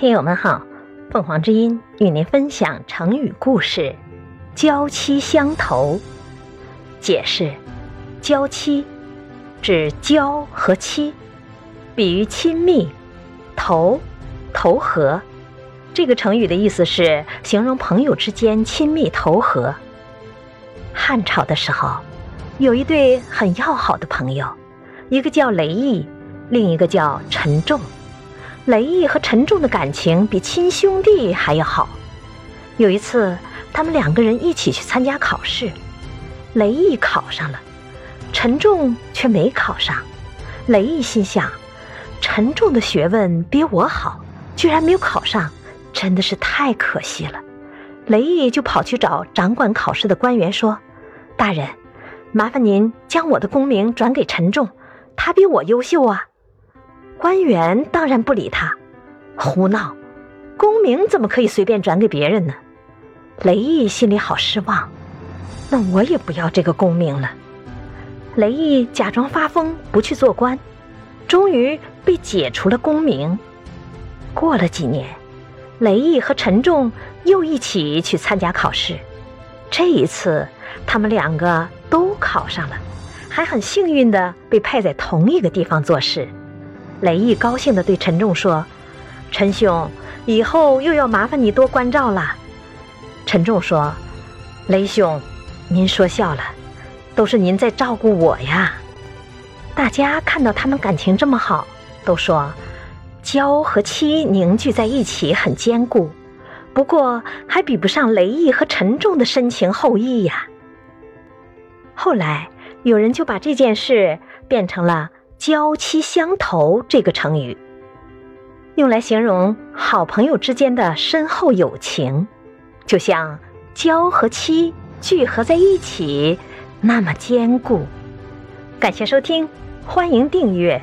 听友们好，凤凰之音与您分享成语故事“娇妻相投”。解释：娇妻指娇和妻，比喻亲密；投投合。这个成语的意思是形容朋友之间亲密投合。汉朝的时候，有一对很要好的朋友，一个叫雷毅，另一个叫陈仲。雷毅和陈重的感情比亲兄弟还要好。有一次，他们两个人一起去参加考试，雷毅考上了，陈重却没考上。雷毅心想，陈重的学问比我好，居然没有考上，真的是太可惜了。雷毅就跑去找掌管考试的官员说：“大人，麻烦您将我的功名转给陈重，他比我优秀啊。”官员当然不理他，胡闹！功名怎么可以随便转给别人呢？雷毅心里好失望，那我也不要这个功名了。雷毅假装发疯，不去做官，终于被解除了功名。过了几年，雷毅和陈仲又一起去参加考试，这一次他们两个都考上了，还很幸运的被派在同一个地方做事。雷毅高兴地对陈仲说：“陈兄，以后又要麻烦你多关照了。”陈仲说：“雷兄，您说笑了，都是您在照顾我呀。”大家看到他们感情这么好，都说娇和妻凝聚在一起很坚固，不过还比不上雷毅和陈仲的深情厚谊呀。后来有人就把这件事变成了。交妻相投这个成语，用来形容好朋友之间的深厚友情，就像交和妻聚合在一起，那么坚固。感谢收听，欢迎订阅。